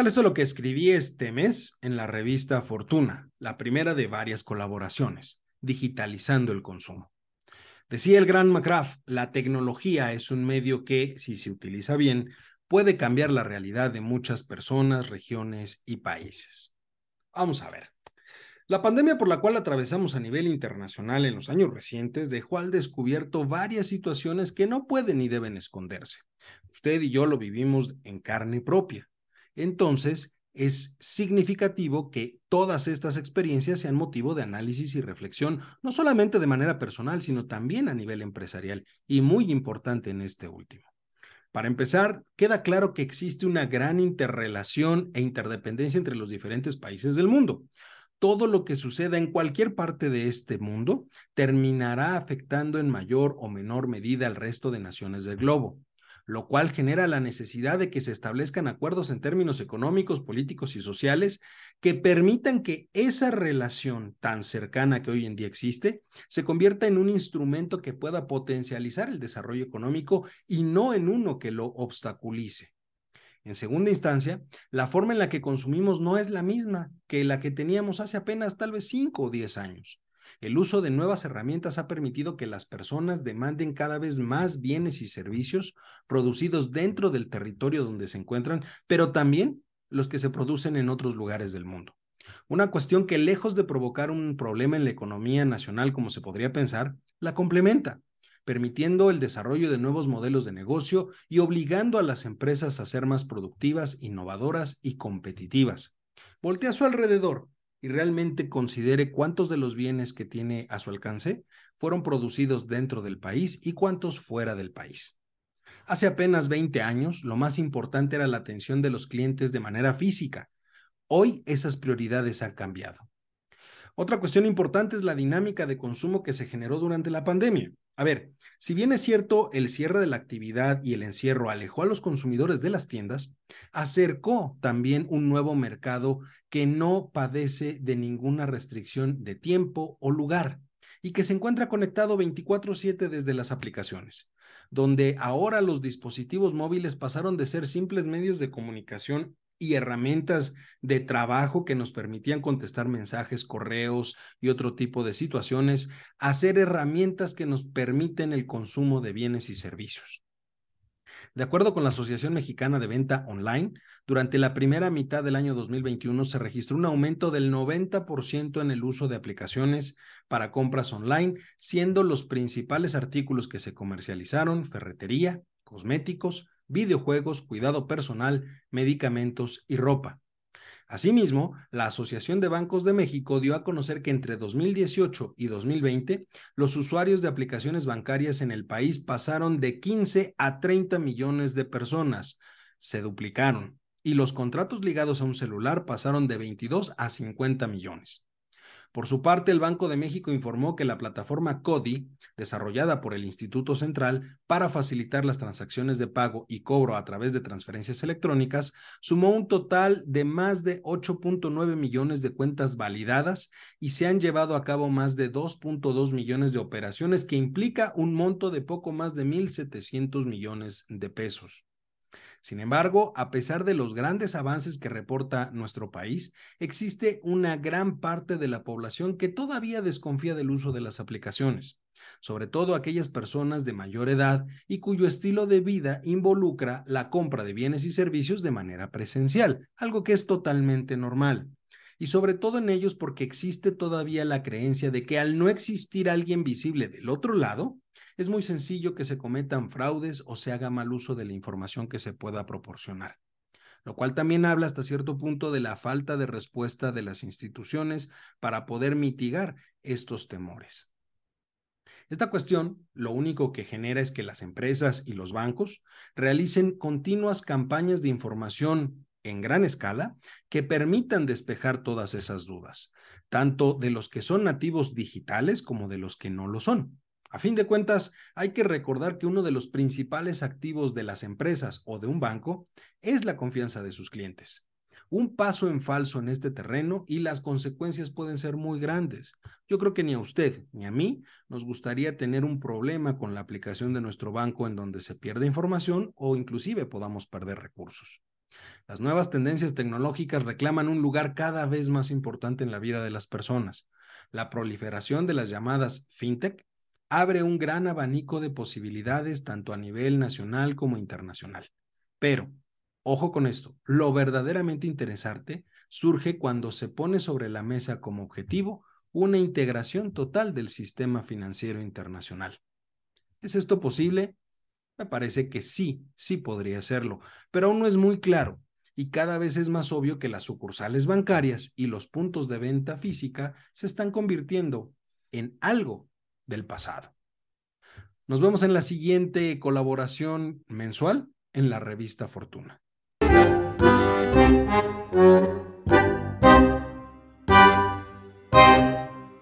tal? Esto es lo que escribí este mes en la revista Fortuna, la primera de varias colaboraciones, digitalizando el consumo. Decía el gran McGrath, la tecnología es un medio que, si se utiliza bien, puede cambiar la realidad de muchas personas, regiones y países. Vamos a ver. La pandemia por la cual atravesamos a nivel internacional en los años recientes dejó al descubierto varias situaciones que no pueden ni deben esconderse. Usted y yo lo vivimos en carne propia. Entonces, es significativo que todas estas experiencias sean motivo de análisis y reflexión, no solamente de manera personal, sino también a nivel empresarial, y muy importante en este último. Para empezar, queda claro que existe una gran interrelación e interdependencia entre los diferentes países del mundo todo lo que suceda en cualquier parte de este mundo terminará afectando en mayor o menor medida al resto de naciones del globo, lo cual genera la necesidad de que se establezcan acuerdos en términos económicos, políticos y sociales que permitan que esa relación tan cercana que hoy en día existe se convierta en un instrumento que pueda potencializar el desarrollo económico y no en uno que lo obstaculice. En segunda instancia, la forma en la que consumimos no es la misma que la que teníamos hace apenas tal vez 5 o 10 años. El uso de nuevas herramientas ha permitido que las personas demanden cada vez más bienes y servicios producidos dentro del territorio donde se encuentran, pero también los que se producen en otros lugares del mundo. Una cuestión que lejos de provocar un problema en la economía nacional como se podría pensar, la complementa permitiendo el desarrollo de nuevos modelos de negocio y obligando a las empresas a ser más productivas, innovadoras y competitivas. Voltee a su alrededor y realmente considere cuántos de los bienes que tiene a su alcance fueron producidos dentro del país y cuántos fuera del país. Hace apenas 20 años, lo más importante era la atención de los clientes de manera física. Hoy esas prioridades han cambiado. Otra cuestión importante es la dinámica de consumo que se generó durante la pandemia. A ver, si bien es cierto, el cierre de la actividad y el encierro alejó a los consumidores de las tiendas, acercó también un nuevo mercado que no padece de ninguna restricción de tiempo o lugar y que se encuentra conectado 24/7 desde las aplicaciones, donde ahora los dispositivos móviles pasaron de ser simples medios de comunicación y herramientas de trabajo que nos permitían contestar mensajes, correos y otro tipo de situaciones, hacer herramientas que nos permiten el consumo de bienes y servicios. De acuerdo con la Asociación Mexicana de Venta Online, durante la primera mitad del año 2021 se registró un aumento del 90% en el uso de aplicaciones para compras online, siendo los principales artículos que se comercializaron ferretería, cosméticos, videojuegos, cuidado personal, medicamentos y ropa. Asimismo, la Asociación de Bancos de México dio a conocer que entre 2018 y 2020 los usuarios de aplicaciones bancarias en el país pasaron de 15 a 30 millones de personas, se duplicaron, y los contratos ligados a un celular pasaron de 22 a 50 millones. Por su parte, el Banco de México informó que la plataforma CODI, desarrollada por el Instituto Central para facilitar las transacciones de pago y cobro a través de transferencias electrónicas, sumó un total de más de 8.9 millones de cuentas validadas y se han llevado a cabo más de 2.2 millones de operaciones, que implica un monto de poco más de 1.700 millones de pesos. Sin embargo, a pesar de los grandes avances que reporta nuestro país, existe una gran parte de la población que todavía desconfía del uso de las aplicaciones, sobre todo aquellas personas de mayor edad y cuyo estilo de vida involucra la compra de bienes y servicios de manera presencial, algo que es totalmente normal. Y sobre todo en ellos porque existe todavía la creencia de que al no existir alguien visible del otro lado, es muy sencillo que se cometan fraudes o se haga mal uso de la información que se pueda proporcionar lo cual también habla hasta cierto punto de la falta de respuesta de las instituciones para poder mitigar estos temores. Esta cuestión lo único que genera es que las empresas y los bancos realicen continuas campañas de información en gran escala que permitan despejar todas esas dudas, tanto de los que son nativos digitales como de los que no lo son. A fin de cuentas, hay que recordar que uno de los principales activos de las empresas o de un banco es la confianza de sus clientes. Un paso en falso en este terreno y las consecuencias pueden ser muy grandes. Yo creo que ni a usted ni a mí nos gustaría tener un problema con la aplicación de nuestro banco en donde se pierde información o inclusive podamos perder recursos. Las nuevas tendencias tecnológicas reclaman un lugar cada vez más importante en la vida de las personas. La proliferación de las llamadas fintech abre un gran abanico de posibilidades tanto a nivel nacional como internacional. Pero, ojo con esto, lo verdaderamente interesante surge cuando se pone sobre la mesa como objetivo una integración total del sistema financiero internacional. ¿Es esto posible? Me parece que sí, sí podría serlo, pero aún no es muy claro y cada vez es más obvio que las sucursales bancarias y los puntos de venta física se están convirtiendo en algo del pasado. Nos vemos en la siguiente colaboración mensual en la revista Fortuna.